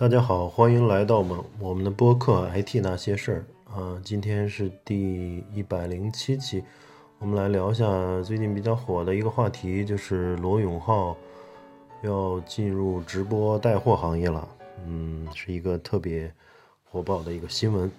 大家好，欢迎来到我们我们的播客《IT 那些事儿》啊，今天是第一百零七期，我们来聊一下最近比较火的一个话题，就是罗永浩要进入直播带货行业了，嗯，是一个特别火爆的一个新闻。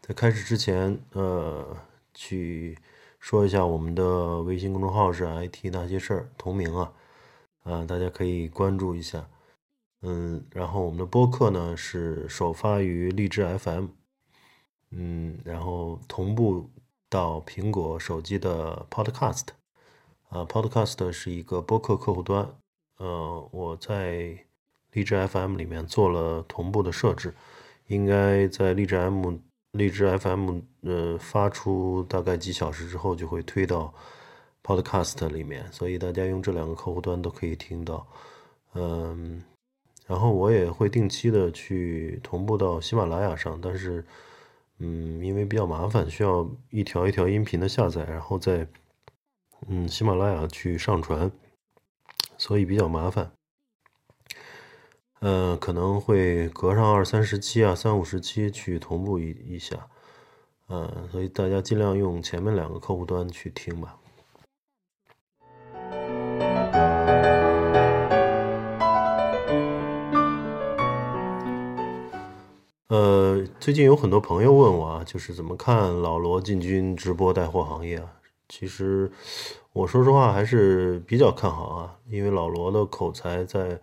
在开始之前，呃，去说一下我们的微信公众号是 “IT 那些事儿”同名啊，啊，大家可以关注一下。嗯，然后我们的播客呢是首发于荔枝 FM，嗯，然后同步到苹果手机的 Podcast，啊，Podcast 是一个播客客户端，呃，我在荔枝 FM 里面做了同步的设置，应该在荔枝 M、荔枝 FM 呃发出大概几小时之后就会推到 Podcast 里面，所以大家用这两个客户端都可以听到，嗯。然后我也会定期的去同步到喜马拉雅上，但是，嗯，因为比较麻烦，需要一条一条音频的下载，然后再，嗯，喜马拉雅去上传，所以比较麻烦。嗯，可能会隔上二三十期啊，三五十期去同步一一下，嗯，所以大家尽量用前面两个客户端去听吧。呃，最近有很多朋友问我啊，就是怎么看老罗进军直播带货行业啊？其实我说实话还是比较看好啊，因为老罗的口才在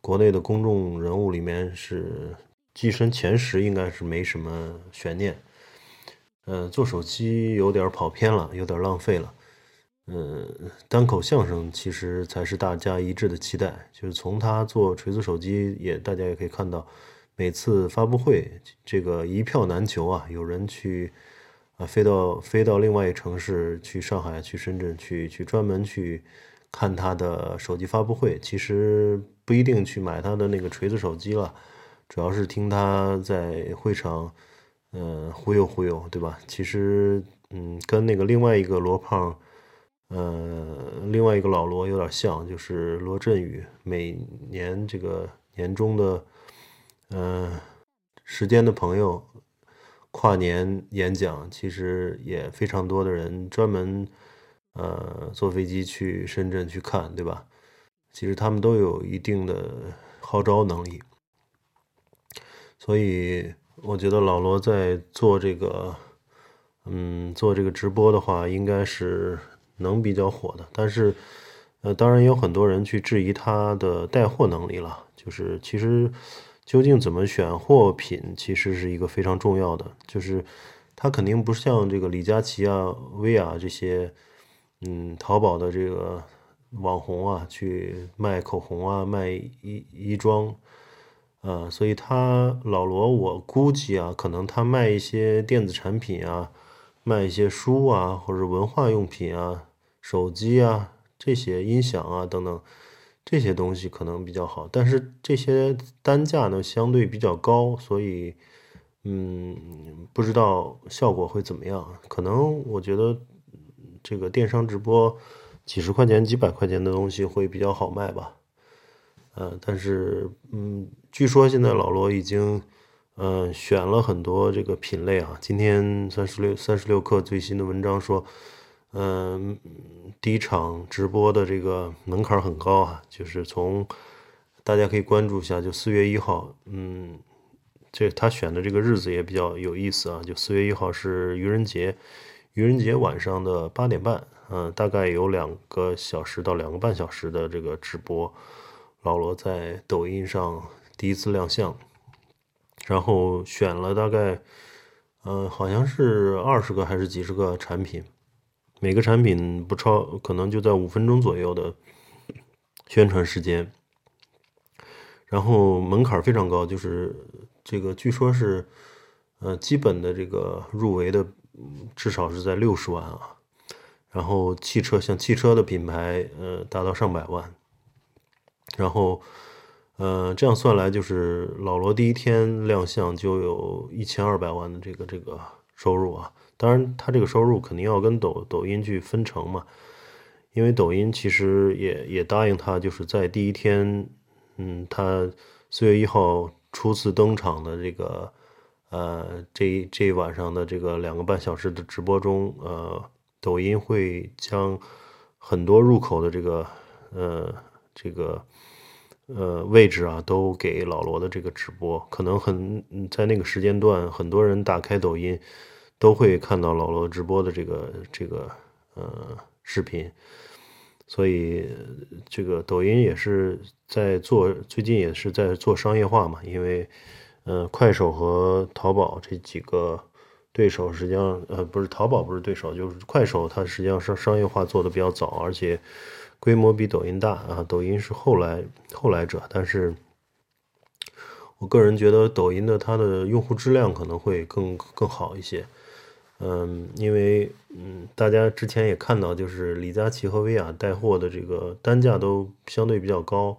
国内的公众人物里面是跻身前十，应该是没什么悬念。呃，做手机有点跑偏了，有点浪费了。嗯，单口相声其实才是大家一致的期待，就是从他做锤子手机也，大家也可以看到。每次发布会，这个一票难求啊！有人去啊，飞到飞到另外一城市，去上海、去深圳，去去专门去看他的手机发布会。其实不一定去买他的那个锤子手机了，主要是听他在会场，嗯，忽悠忽悠，对吧？其实，嗯，跟那个另外一个罗胖，呃，另外一个老罗有点像，就是罗振宇，每年这个年终的。嗯，时间的朋友，跨年演讲其实也非常多的人专门呃坐飞机去深圳去看，对吧？其实他们都有一定的号召能力，所以我觉得老罗在做这个，嗯，做这个直播的话，应该是能比较火的。但是，呃，当然有很多人去质疑他的带货能力了，就是其实。究竟怎么选货品，其实是一个非常重要的。就是它肯定不像这个李佳琦啊、薇娅这些，嗯，淘宝的这个网红啊，去卖口红啊、卖衣衣装，啊，所以他老罗，我估计啊，可能他卖一些电子产品啊，卖一些书啊，或者文化用品啊、手机啊这些音响啊等等。这些东西可能比较好，但是这些单价呢相对比较高，所以，嗯，不知道效果会怎么样。可能我觉得这个电商直播几十块钱、几百块钱的东西会比较好卖吧。呃，但是，嗯，据说现在老罗已经，嗯，选了很多这个品类啊。今天三十六三十六氪最新的文章说。嗯，第一场直播的这个门槛很高啊，就是从大家可以关注一下，就四月一号，嗯，这他选的这个日子也比较有意思啊，就四月一号是愚人节，愚人节晚上的八点半，嗯，大概有两个小时到两个半小时的这个直播，老罗在抖音上第一次亮相，然后选了大概，嗯，好像是二十个还是几十个产品。每个产品不超，可能就在五分钟左右的宣传时间，然后门槛非常高，就是这个据说是，呃，基本的这个入围的至少是在六十万啊，然后汽车像汽车的品牌，呃，达到上百万，然后，呃，这样算来就是老罗第一天亮相就有一千二百万的这个这个收入啊。当然，他这个收入肯定要跟抖抖音去分成嘛，因为抖音其实也也答应他，就是在第一天，嗯，他四月一号初次登场的这个呃这这一晚上的这个两个半小时的直播中，呃，抖音会将很多入口的这个呃这个呃位置啊都给老罗的这个直播，可能很在那个时间段，很多人打开抖音都会看到老罗直播的这个这个呃视频。所以，这个抖音也是在做，最近也是在做商业化嘛。因为，呃，快手和淘宝这几个对手，实际上，呃，不是淘宝不是对手，就是快手，它实际上是商业化做的比较早，而且规模比抖音大啊。抖音是后来后来者，但是我个人觉得抖音的它的用户质量可能会更更好一些。嗯，因为嗯，大家之前也看到，就是李佳琦和薇娅带货的这个单价都相对比较高，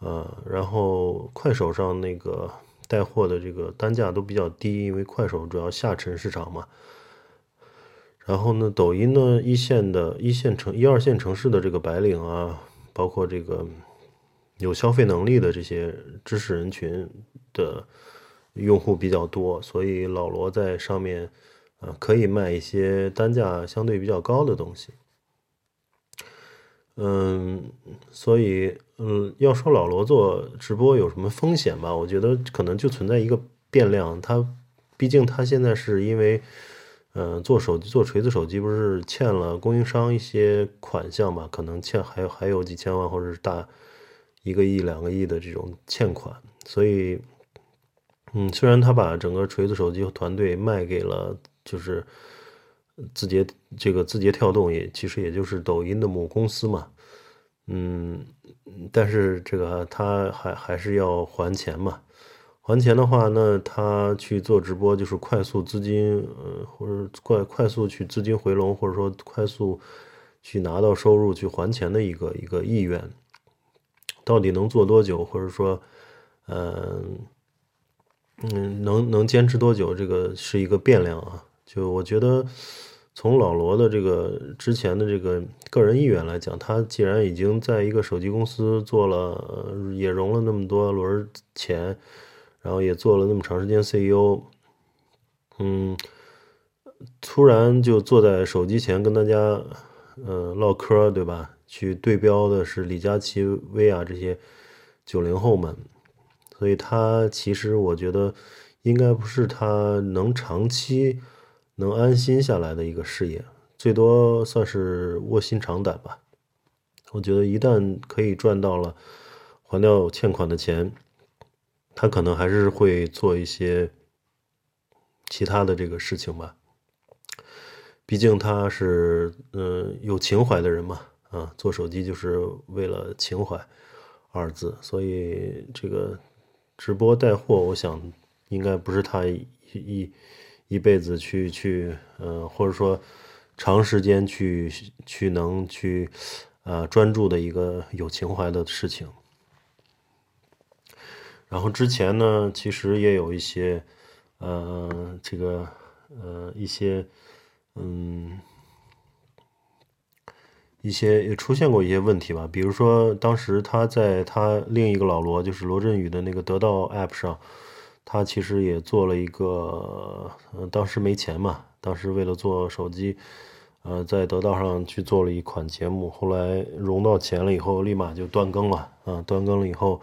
呃，然后快手上那个带货的这个单价都比较低，因为快手主要下沉市场嘛。然后呢，抖音呢，一线的一线城、一二线城市的这个白领啊，包括这个有消费能力的这些知识人群的用户比较多，所以老罗在上面。可以卖一些单价相对比较高的东西。嗯，所以，嗯，要说老罗做直播有什么风险吧？我觉得可能就存在一个变量，他毕竟他现在是因为，嗯，做手机做锤子手机不是欠了供应商一些款项嘛？可能欠还有还有几千万或者是大一个亿两个亿的这种欠款，所以，嗯，虽然他把整个锤子手机团队卖给了。就是字节这个字节跳动也其实也就是抖音的母公司嘛，嗯，但是这个他还还是要还钱嘛，还钱的话，那他去做直播就是快速资金，呃，或者快快速去资金回笼，或者说快速去拿到收入去还钱的一个一个意愿，到底能做多久，或者说，嗯嗯，能能坚持多久，这个是一个变量啊。就我觉得，从老罗的这个之前的这个个人意愿来讲，他既然已经在一个手机公司做了，也融了那么多轮钱，然后也做了那么长时间 CEO，嗯，突然就坐在手机前跟大家，呃，唠嗑，对吧？去对标的是李佳琦、薇娅这些九零后们，所以他其实我觉得应该不是他能长期。能安心下来的一个事业，最多算是卧薪尝胆吧。我觉得一旦可以赚到了还掉欠款的钱，他可能还是会做一些其他的这个事情吧。毕竟他是嗯有情怀的人嘛，啊，做手机就是为了情怀二字，所以这个直播带货，我想应该不是他一一。一辈子去去，呃，或者说长时间去去能去，呃，专注的一个有情怀的事情。然后之前呢，其实也有一些，呃，这个，呃，一些，嗯，一些也出现过一些问题吧。比如说，当时他在他另一个老罗，就是罗振宇的那个得到 App 上。他其实也做了一个，呃，当时没钱嘛，当时为了做手机，呃，在得到上去做了一款节目，后来融到钱了以后，立马就断更了，啊，断更了以后，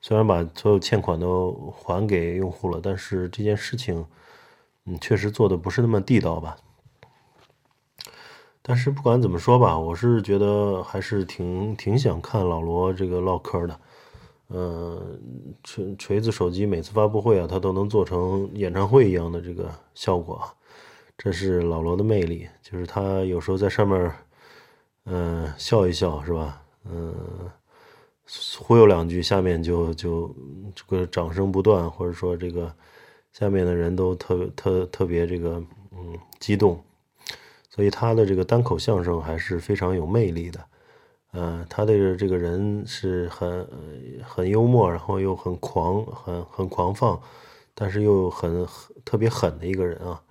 虽然把所有欠款都还给用户了，但是这件事情，嗯，确实做的不是那么地道吧。但是不管怎么说吧，我是觉得还是挺挺想看老罗这个唠嗑的。嗯，锤锤子手机每次发布会啊，它都能做成演唱会一样的这个效果，这是老罗的魅力。就是他有时候在上面，嗯，笑一笑是吧？嗯，忽悠两句，下面就就这个掌声不断，或者说这个下面的人都特别特特别这个嗯激动，所以他的这个单口相声还是非常有魅力的。呃，他的这个人是很很幽默，然后又很狂，很很狂放，但是又很特别狠的一个人啊。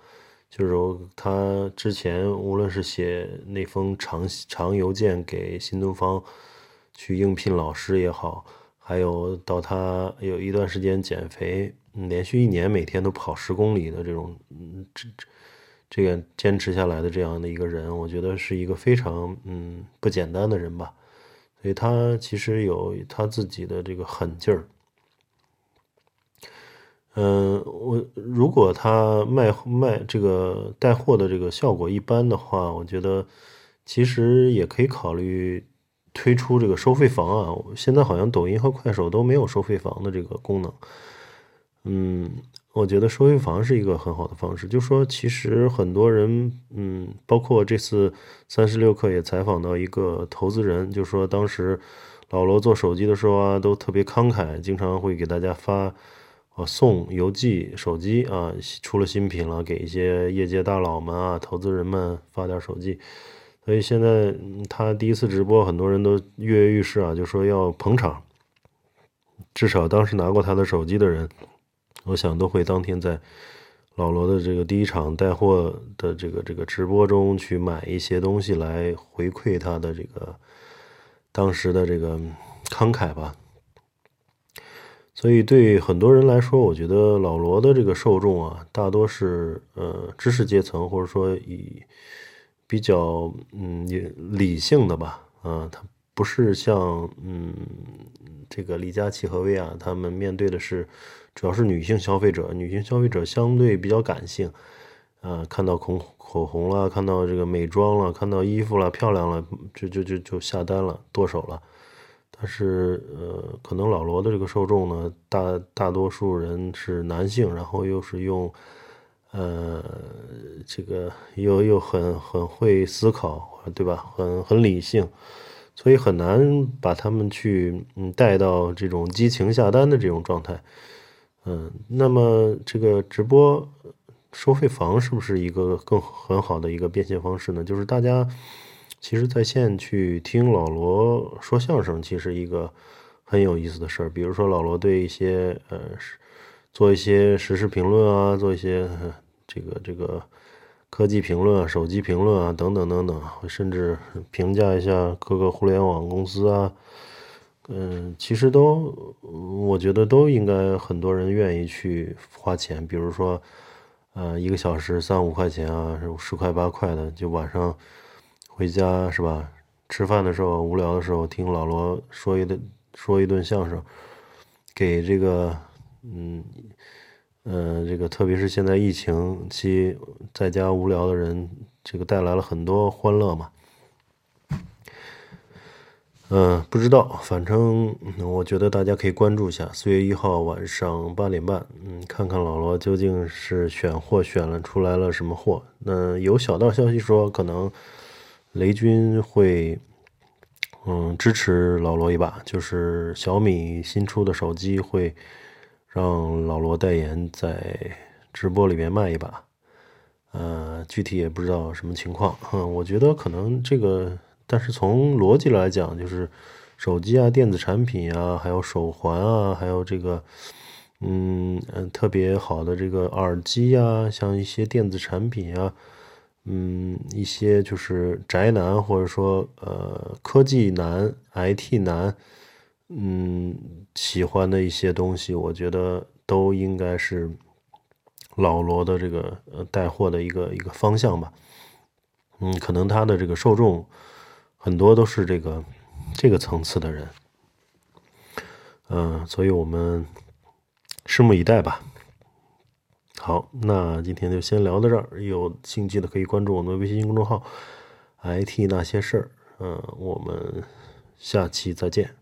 就是他之前无论是写那封长长邮件给新东方去应聘老师也好，还有到他有一段时间减肥，连续一年每天都跑十公里的这种，嗯，这这个坚持下来的这样的一个人，我觉得是一个非常嗯不简单的人吧。所以他其实有他自己的这个狠劲儿。嗯，我如果他卖卖这个带货的这个效果一般的话，我觉得其实也可以考虑。推出这个收费房啊，现在好像抖音和快手都没有收费房的这个功能。嗯，我觉得收费房是一个很好的方式。就说其实很多人，嗯，包括这次三十六氪也采访到一个投资人，就说当时老罗做手机的时候啊，都特别慷慨，经常会给大家发啊送邮寄手机啊，出了新品了，给一些业界大佬们啊、投资人们发点手机。所以现在他第一次直播，很多人都跃跃欲试啊，就说要捧场。至少当时拿过他的手机的人，我想都会当天在老罗的这个第一场带货的这个这个直播中去买一些东西来回馈他的这个当时的这个慷慨吧。所以对很多人来说，我觉得老罗的这个受众啊，大多是呃知识阶层，或者说以。比较嗯理性的吧，啊，他不是像嗯这个李佳琦和薇娅他们面对的是主要是女性消费者，女性消费者相对比较感性，啊，看到口口红了，看到这个美妆了，看到衣服了，漂亮了，就就就就下单了，剁手了。但是呃，可能老罗的这个受众呢，大大多数人是男性，然后又是用。呃，这个又又很很会思考，对吧？很很理性，所以很难把他们去嗯带到这种激情下单的这种状态。嗯，那么这个直播收费房是不是一个更很好的一个变现方式呢？就是大家其实在线去听老罗说相声，其实一个很有意思的事儿。比如说老罗对一些呃。做一些实时评论啊，做一些这个这个科技评论啊、手机评论啊等等等等，甚至评价一下各个互联网公司啊，嗯，其实都我觉得都应该很多人愿意去花钱，比如说，呃，一个小时三五块钱啊，十块八块的，就晚上回家是吧？吃饭的时候无聊的时候听老罗说一顿说一顿相声，给这个。嗯，呃，这个特别是现在疫情期在家无聊的人，这个带来了很多欢乐嘛。嗯，不知道，反正我觉得大家可以关注一下，四月一号晚上八点半，嗯，看看老罗究竟是选货选了出来了什么货。那有小道消息说，可能雷军会嗯支持老罗一把，就是小米新出的手机会。让老罗代言在直播里面卖一把，呃，具体也不知道什么情况。嗯，我觉得可能这个，但是从逻辑来讲，就是手机啊、电子产品啊，还有手环啊，还有这个，嗯嗯，特别好的这个耳机啊，像一些电子产品啊，嗯，一些就是宅男或者说呃科技男、IT 男。嗯，喜欢的一些东西，我觉得都应该是老罗的这个呃带货的一个一个方向吧。嗯，可能他的这个受众很多都是这个这个层次的人。嗯，所以我们拭目以待吧。好，那今天就先聊到这儿。有兴趣的可以关注我们的微信公众号 “IT 那些事儿”。嗯，我们下期再见。